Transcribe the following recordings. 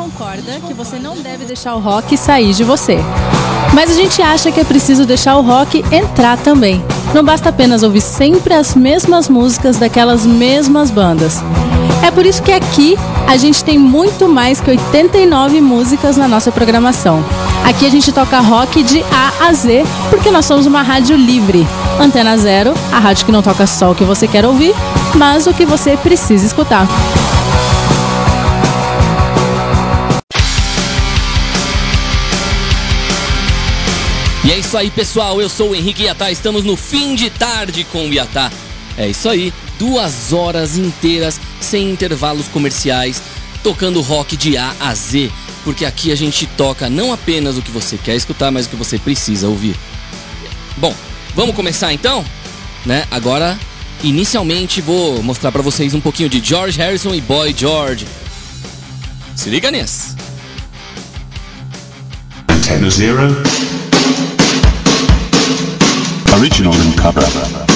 concorda que você não deve deixar o rock sair de você. Mas a gente acha que é preciso deixar o rock entrar também. Não basta apenas ouvir sempre as mesmas músicas daquelas mesmas bandas. É por isso que aqui a gente tem muito mais que 89 músicas na nossa programação. Aqui a gente toca rock de A a Z, porque nós somos uma rádio livre. Antena Zero, a rádio que não toca só o que você quer ouvir, mas o que você precisa escutar. Isso aí, pessoal. Eu sou o Henrique Iatá. Estamos no fim de tarde com o Iatá. É isso aí, duas horas inteiras sem intervalos comerciais, tocando rock de A a Z. Porque aqui a gente toca não apenas o que você quer escutar, mas o que você precisa ouvir. Bom, vamos começar então? Né? Agora, inicialmente vou mostrar para vocês um pouquinho de George Harrison e Boy George. Se liga nesse. Antenna Zero. Original and cover.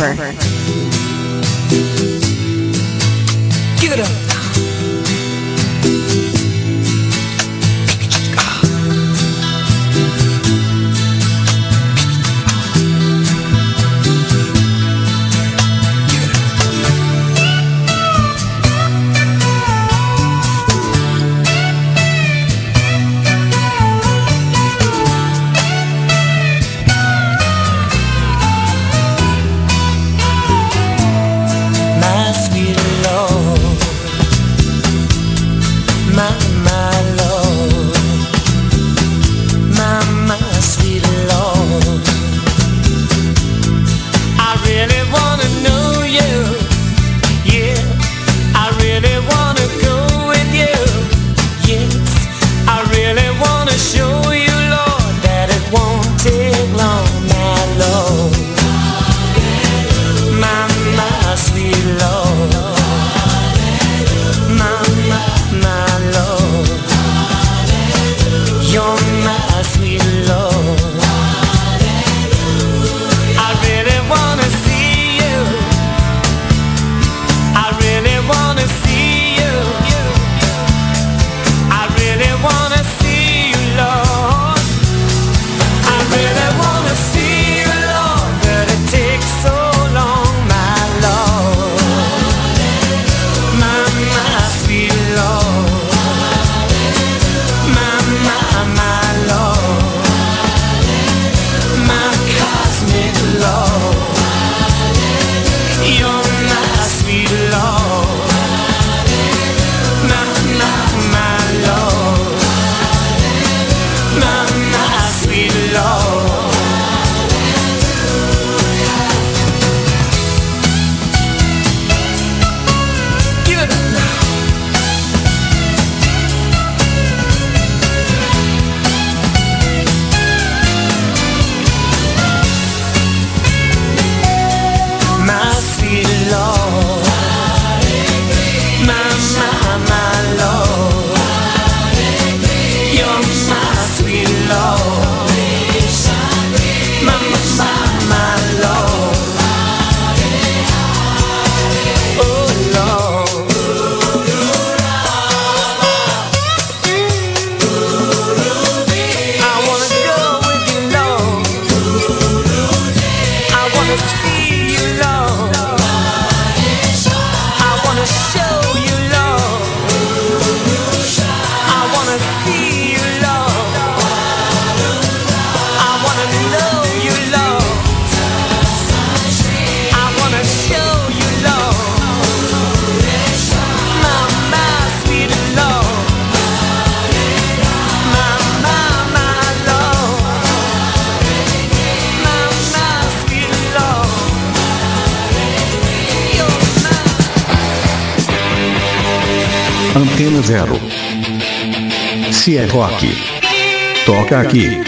And toca aqui.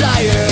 desire.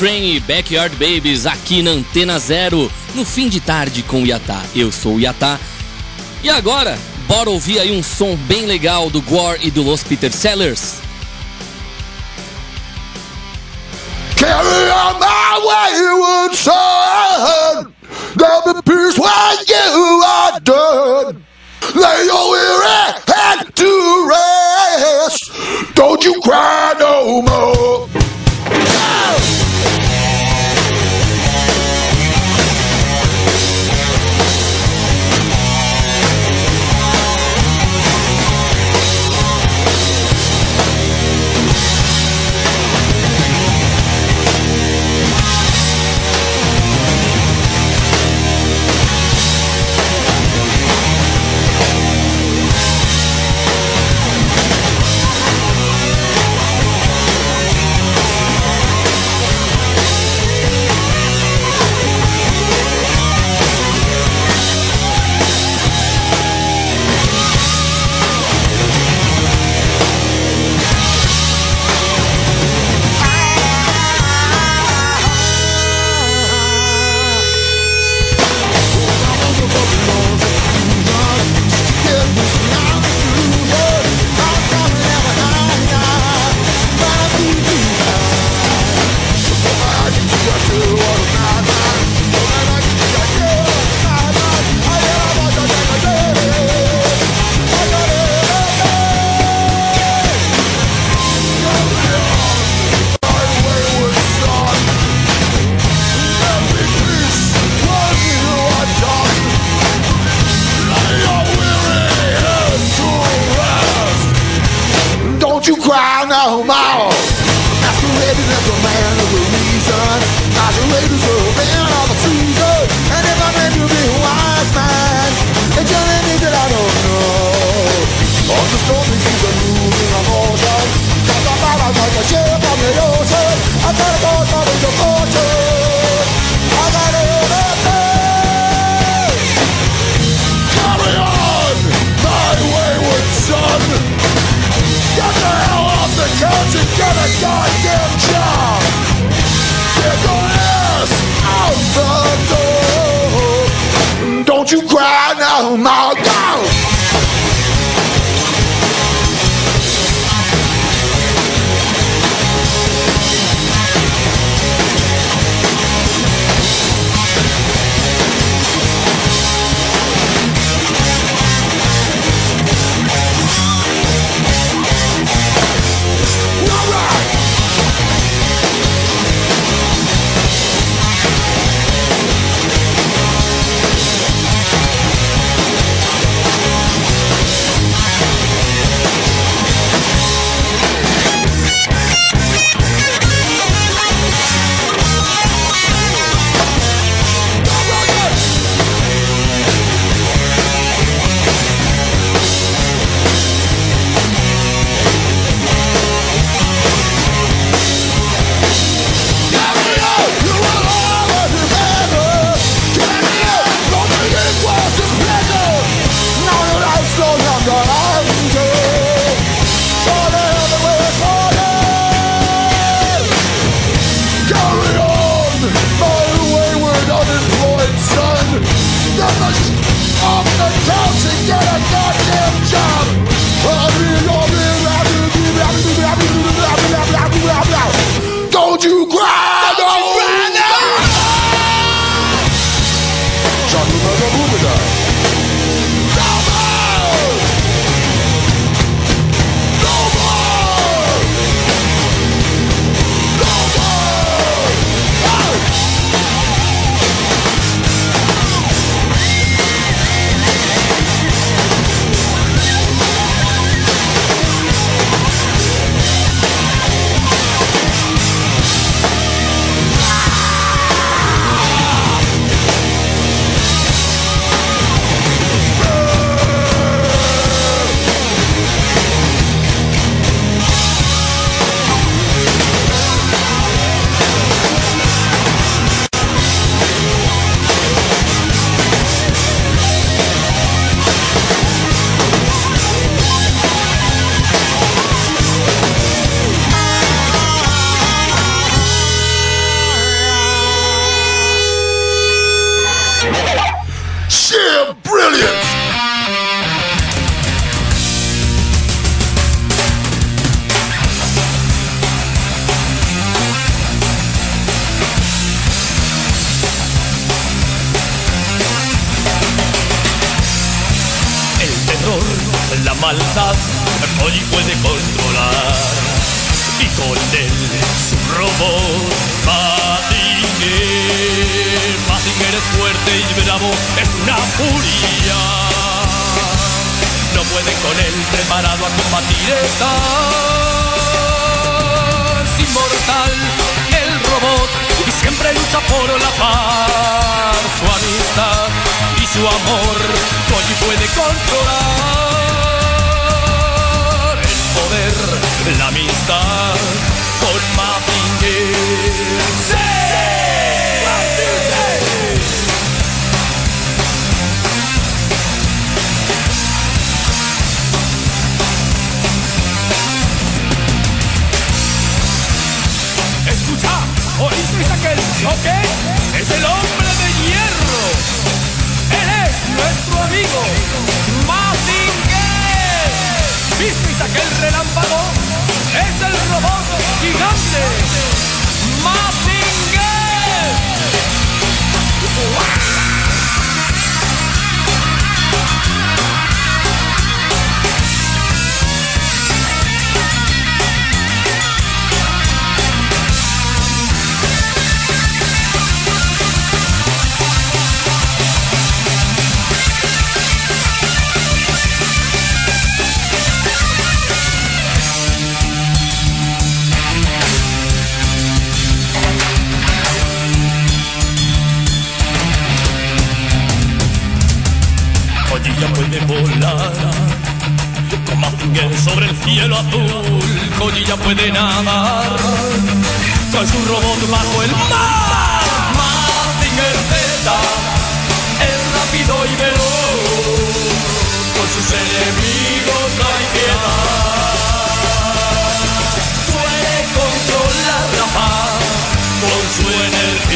Train e Backyard Babies aqui na Antena Zero, no fim de tarde com o Yatá. Eu sou o Yatá. E agora, bora ouvir aí um som bem legal do Gore e do Los Peter Sellers. Carry on my wayward son, there'll be peace when you are done. Lay your weary head to rest, don't you cry no more. ¿Ok? Es el hombre de hierro. Él es nuestro amigo, Mazinger. ¿Visteis aquel relámpago? Es el robot gigante, Mazinger. Volar. Con Mazinger sobre el cielo azul, Codilla puede nadar. Con su robot bajo el mar. Mazinger Z es rápido y veloz. Con sus enemigos no hay piedad. Puede controlar la paz con su energía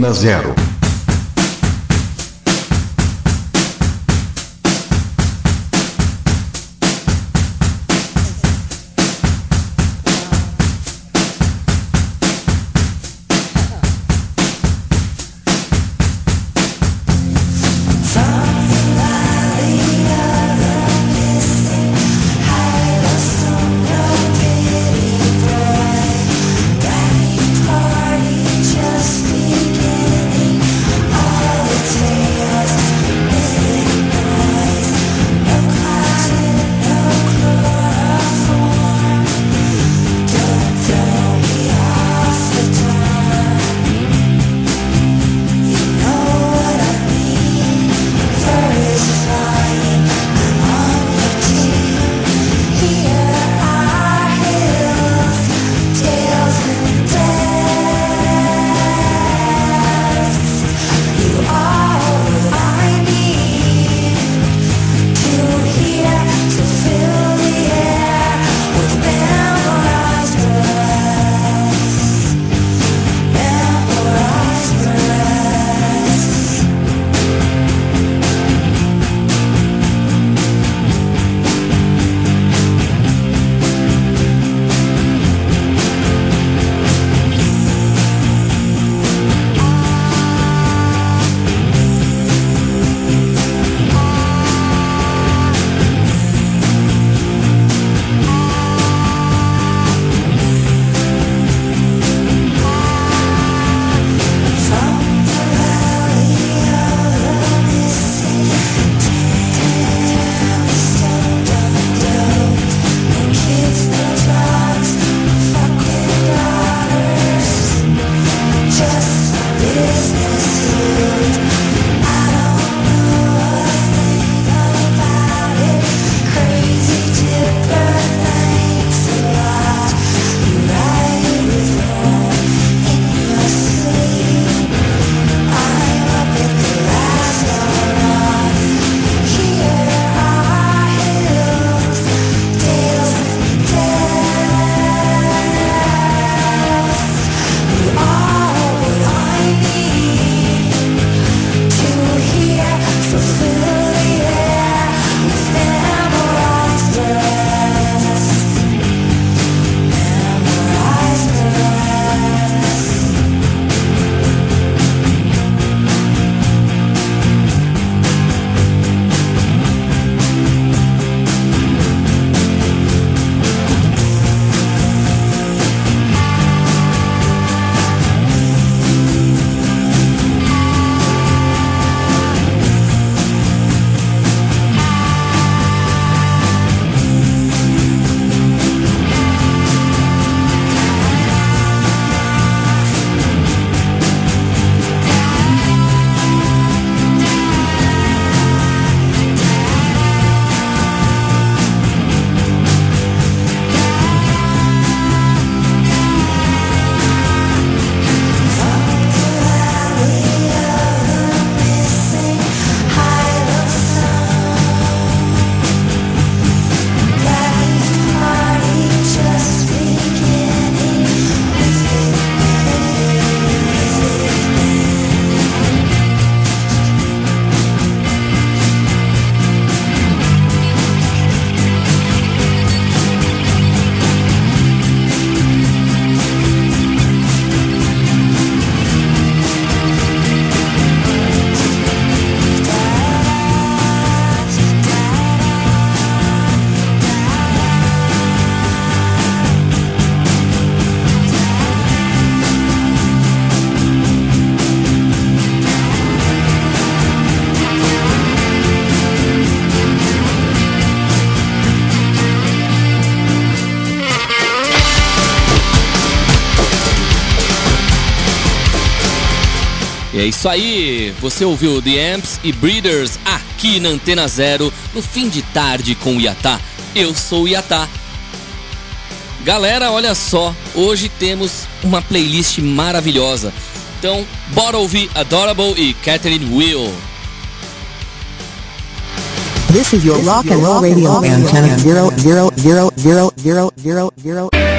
Antena Zero. É isso aí, você ouviu The Amps e Breeders aqui na Antena Zero, no fim de tarde com o Iatá. Eu sou o Iatá. Galera, olha só, hoje temos uma playlist maravilhosa. Então, bora ouvir Adorable e Catherine Will. This is your rock and roll radio antenna zero zero zero zero zero zero zero.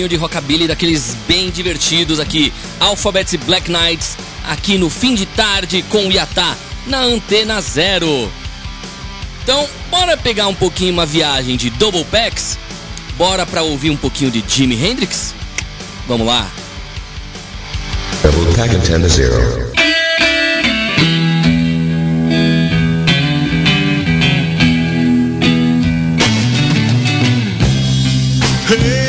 pouquinho de rockabilly daqueles bem divertidos aqui. Alphabet Black Knights, aqui no fim de tarde com o Yatá, na Antena Zero. Então, bora pegar um pouquinho uma viagem de double packs? Bora pra ouvir um pouquinho de Jimi Hendrix? Vamos lá. Double Pack Antena Zero. Hey!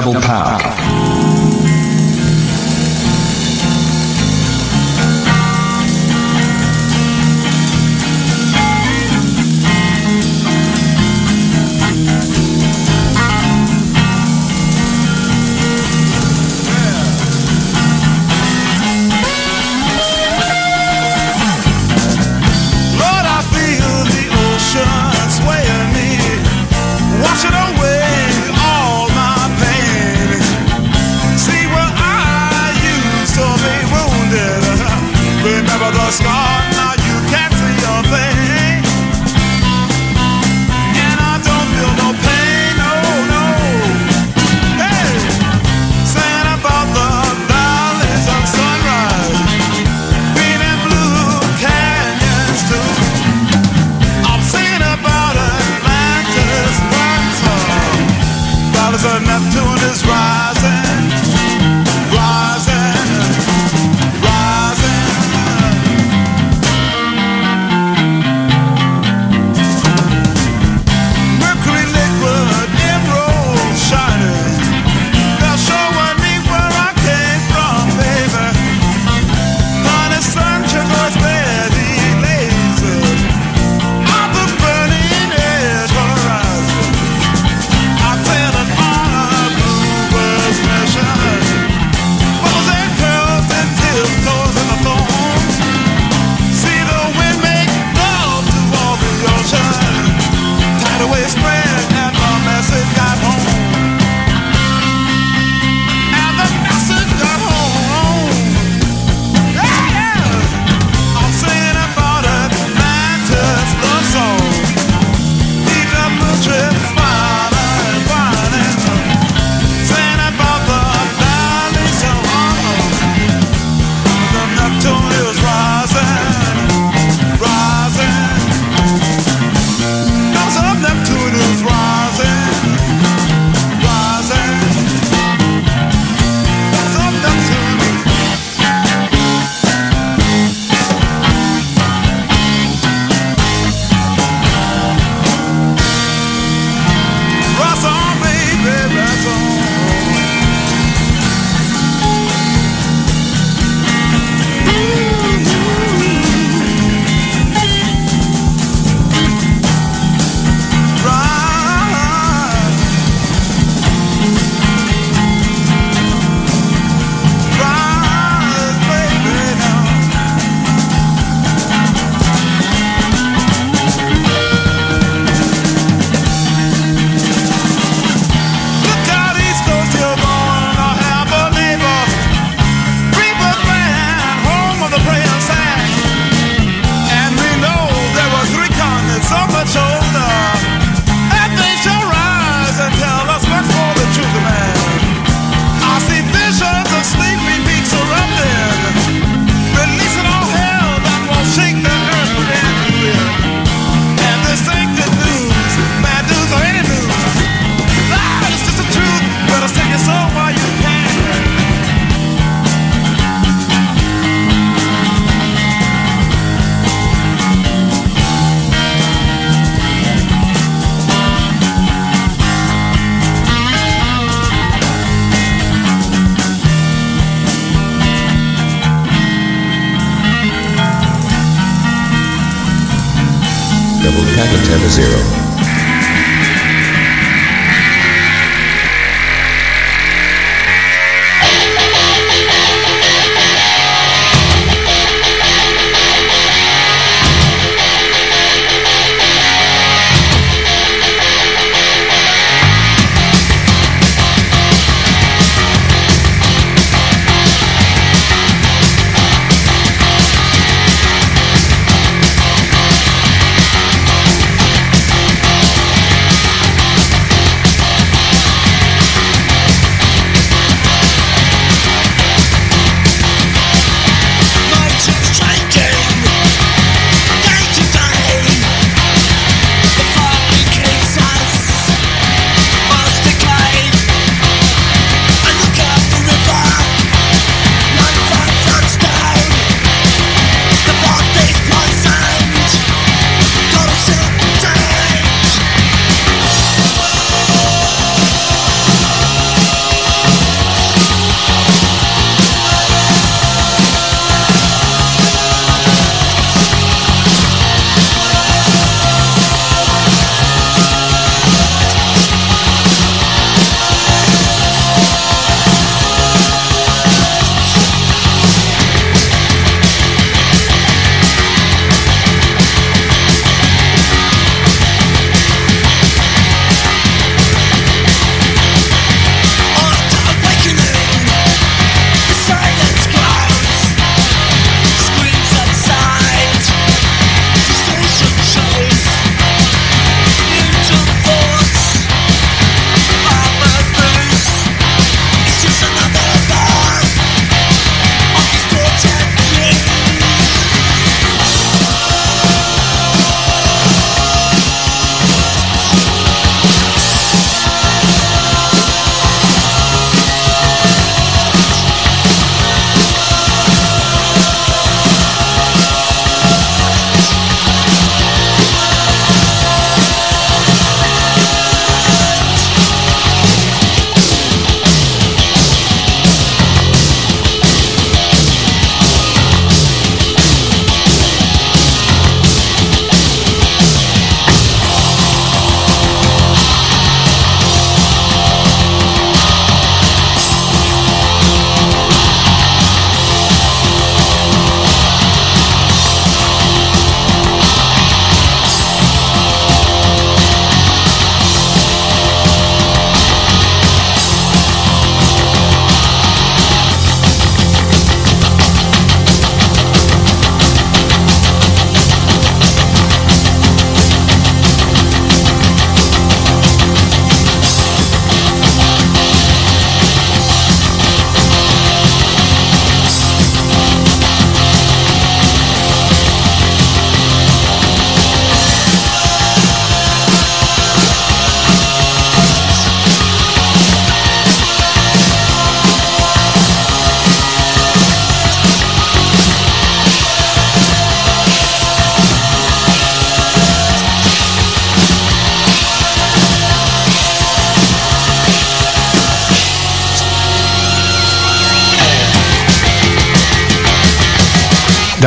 Double power.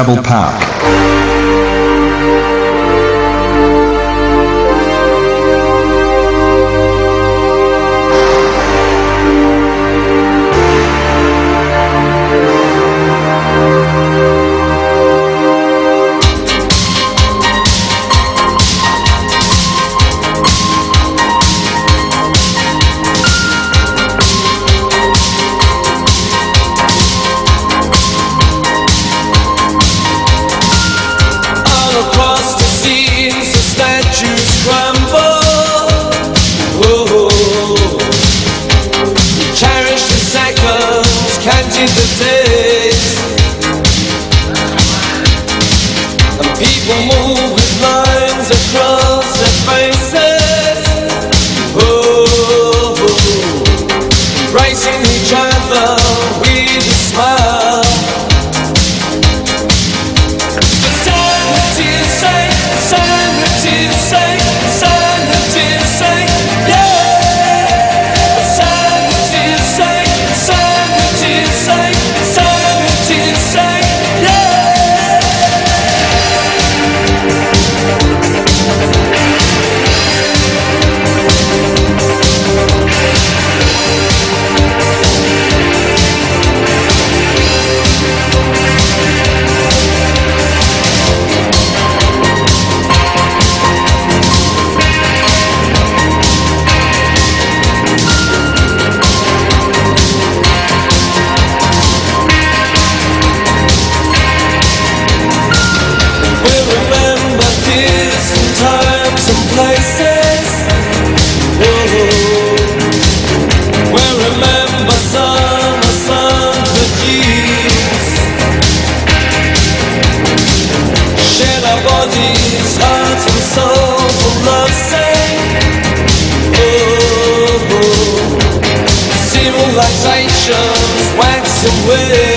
double power. bodies, hearts and soul for love's sake. Waxing away.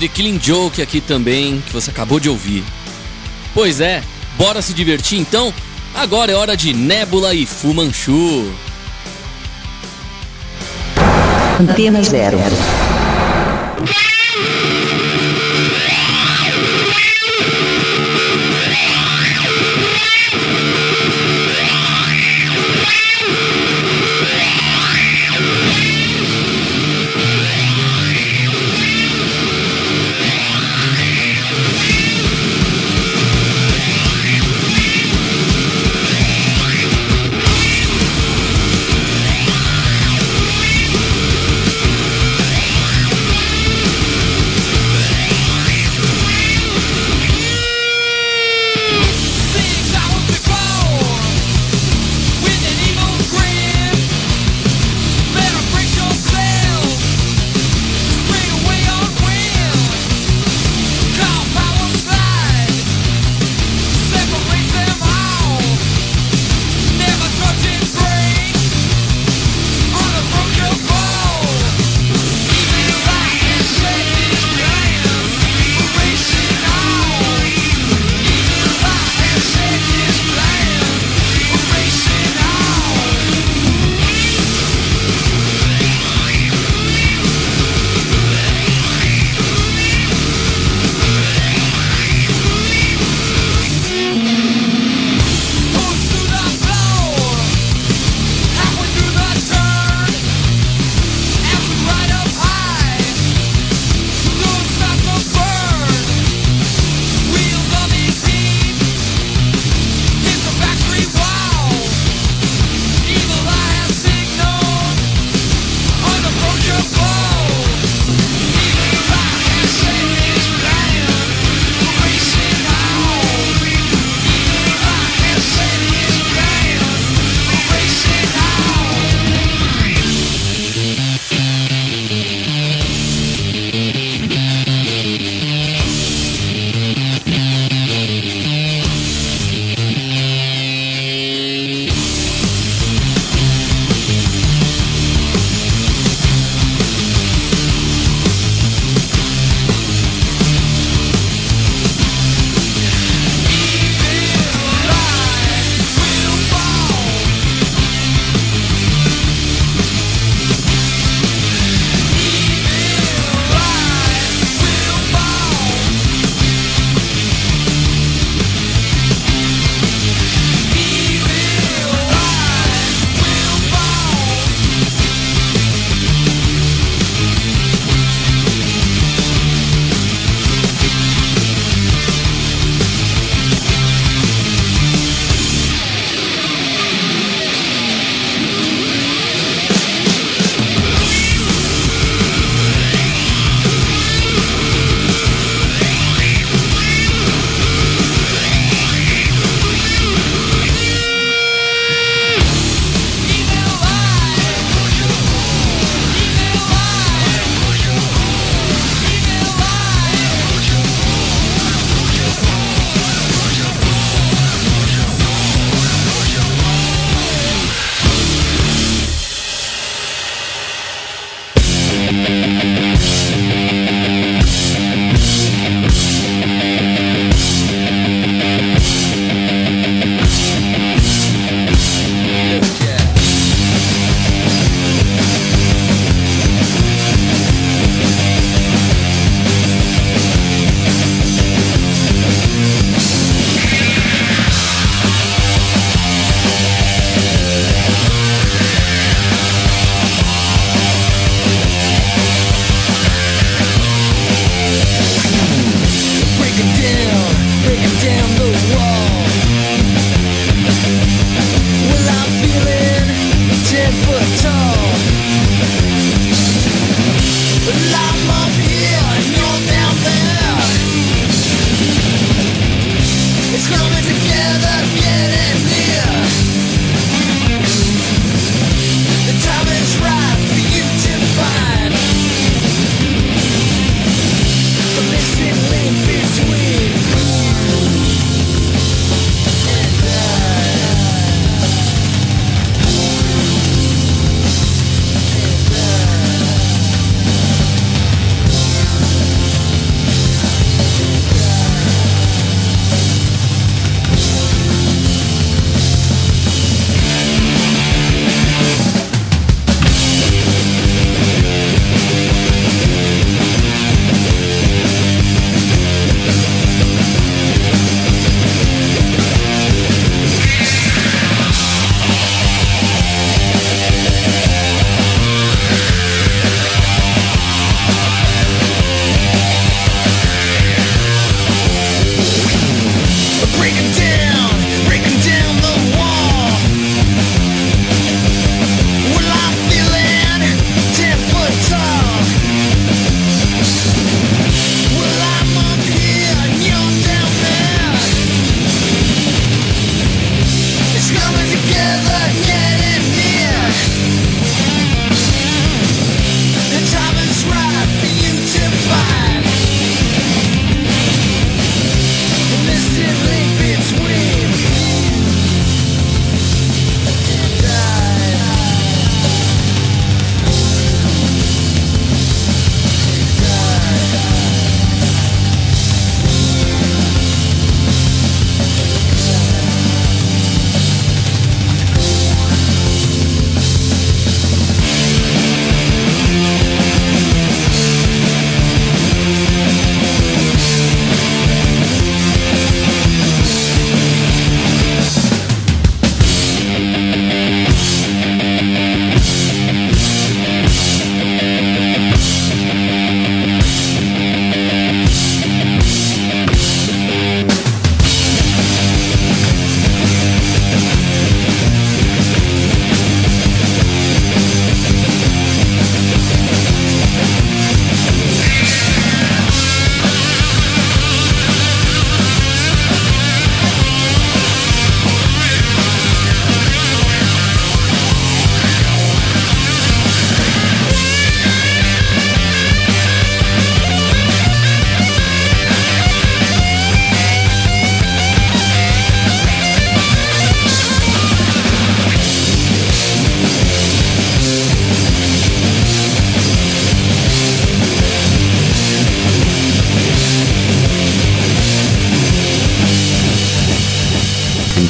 de Killing Joke aqui também, que você acabou de ouvir. Pois é, bora se divertir então? Agora é hora de Nebula e Fumanchu. Antena Zero.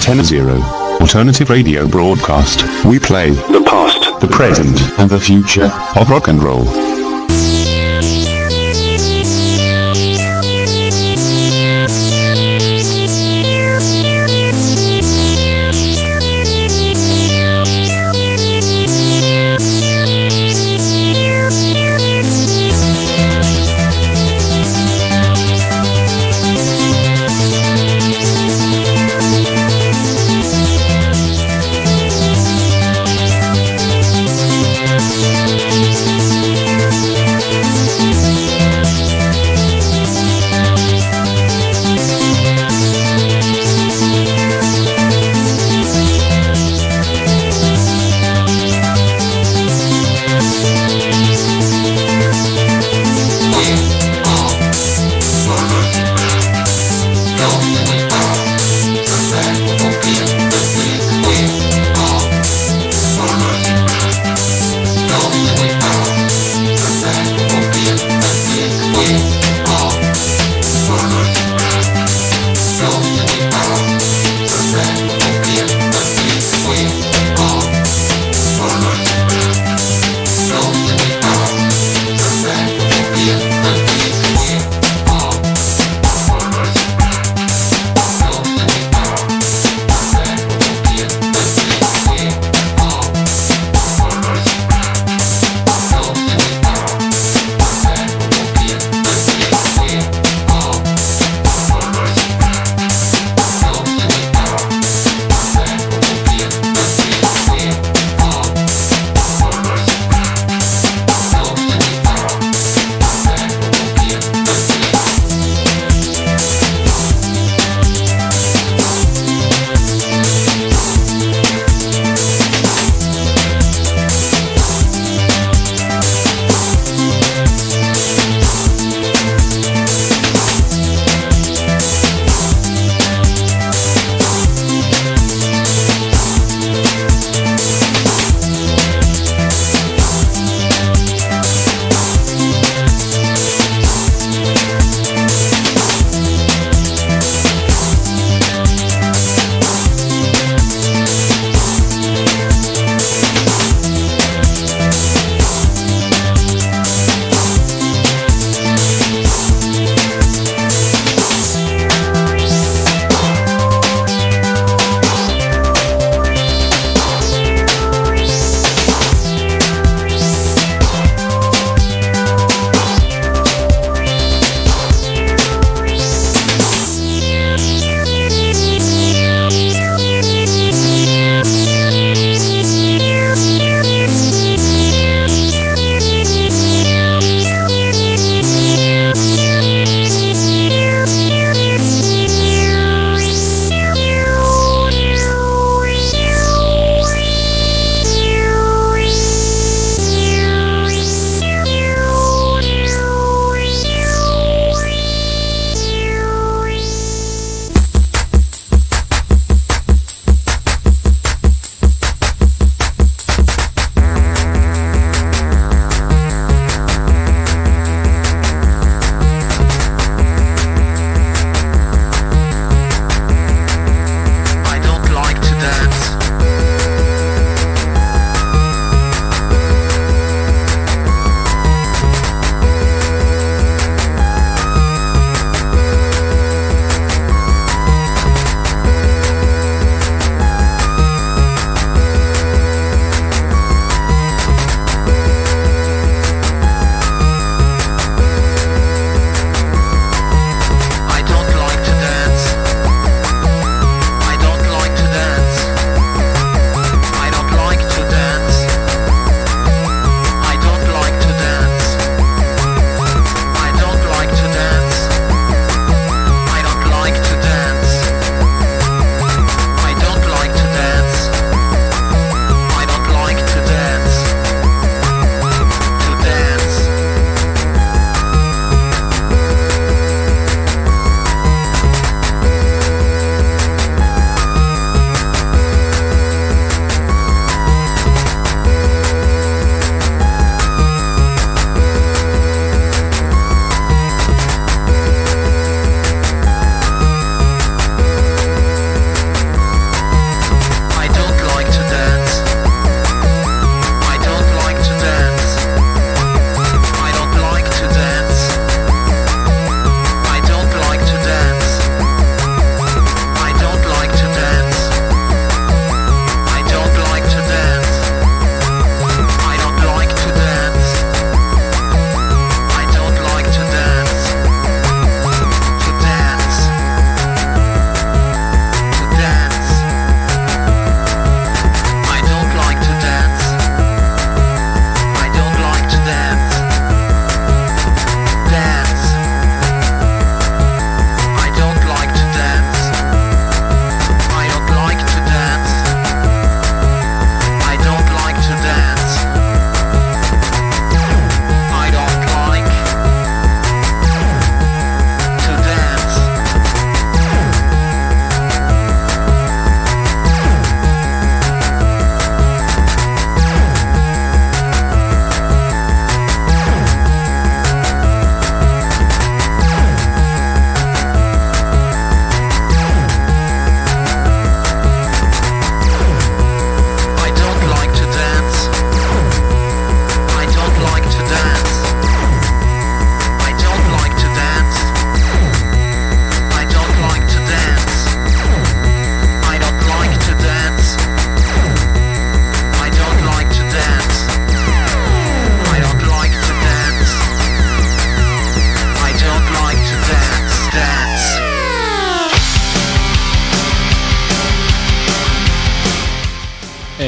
10.0 Alternative radio broadcast. We play the past, the present, and the future of rock and roll.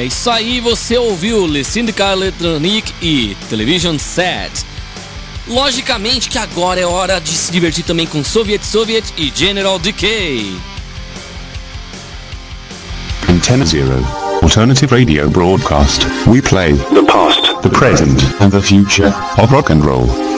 É isso aí, você ouviu Le Syndicat e Television Set. Logicamente que agora é hora de se divertir também com Soviet Soviet e General Decay. Antenna Zero. Alternative radio broadcast. We play the past, the present, and the future of rock and roll.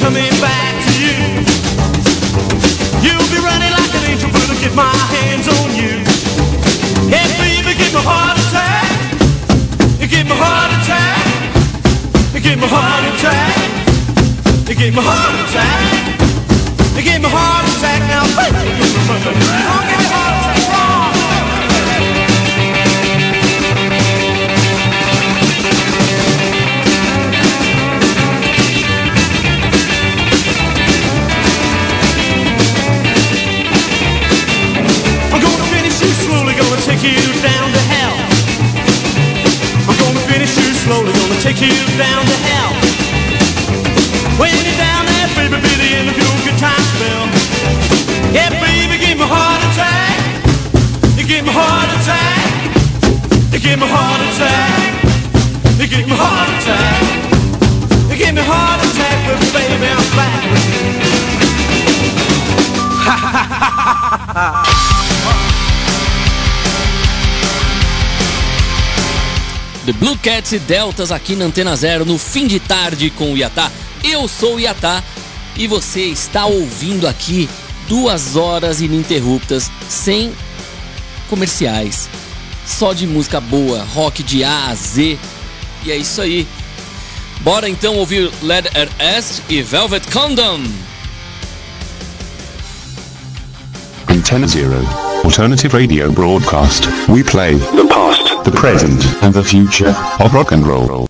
Coming back to you. You'll be running like an angel, but get my hands on you. Baby, give me a heart attack. Give me a heart attack. Give me a heart attack. Give me a heart attack. Give me a heart attack now, baby. You down to hell. When you're down there, baby, be the end of your good time spell. Yeah, baby, give me a heart attack. You give me a heart attack. You give me a heart attack. You give me a heart attack. You give me a heart attack, but baby, I'm back. Ha ha ha ha ha ha. The Blue Cats e Deltas aqui na Antena Zero no fim de tarde com o Iatá. Eu sou o Iatá e você está ouvindo aqui duas horas ininterruptas sem comerciais, só de música boa, rock de A a Z. E é isso aí. Bora então ouvir Led Est e Velvet Condom. Antenna Zero. Alternative radio broadcast. We play the present, and the future of rock and roll.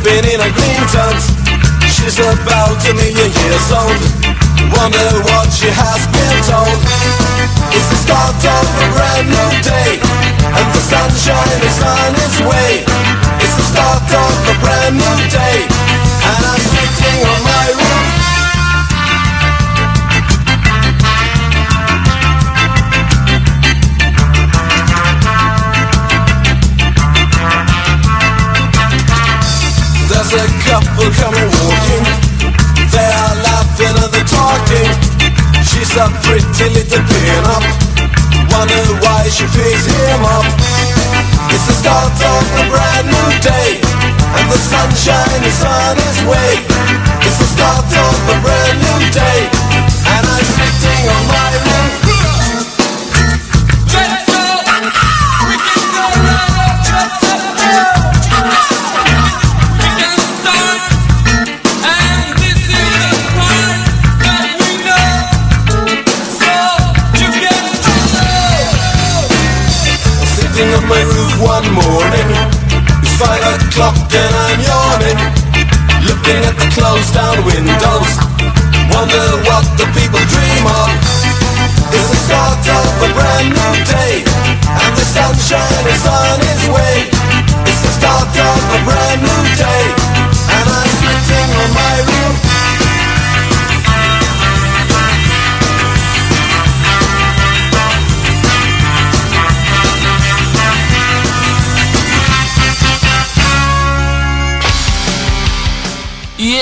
walking in a green tent. She's about a million years old. Wonder what she has been told. It's the start of a brand new day, and the sunshine is on its way. It's the start of a brand new day, and I'm sitting on my roof. There's a couple coming walking. They are laughing and they're talking. She's a pretty little pin-up. Wonder why she pays him up. It's the start of a brand new day, and the sunshine is on its way. It's the start of a brand new day, and I'm sitting on my roof. O'clock and I'm yawning. Looking at the closed down windows. Wonder what the people dream of. It's the start of a brand new day And the sunshine is on its way. It's the start of a brand new day And I'm sitting on my roof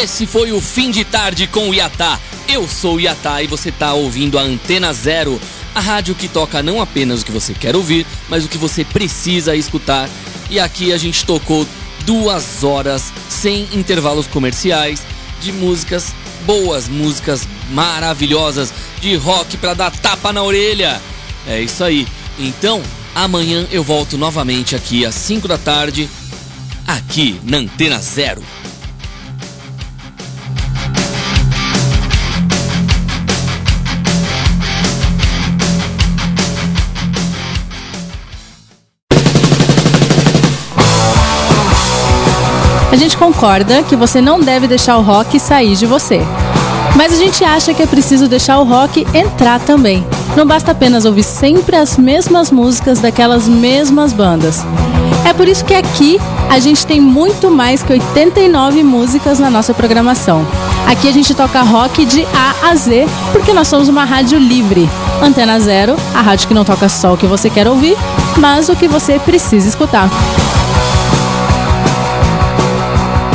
esse foi o fim de tarde com o Iatá. Eu sou o Iatá e você tá ouvindo a Antena Zero, a rádio que toca não apenas o que você quer ouvir, mas o que você precisa escutar. E aqui a gente tocou duas horas sem intervalos comerciais de músicas boas, músicas maravilhosas de rock pra dar tapa na orelha. É isso aí. Então, amanhã eu volto novamente aqui às 5 da tarde, aqui na Antena Zero. A gente concorda que você não deve deixar o rock sair de você. Mas a gente acha que é preciso deixar o rock entrar também. Não basta apenas ouvir sempre as mesmas músicas daquelas mesmas bandas. É por isso que aqui a gente tem muito mais que 89 músicas na nossa programação. Aqui a gente toca rock de A a Z, porque nós somos uma rádio livre. Antena Zero, a rádio que não toca só o que você quer ouvir, mas o que você precisa escutar.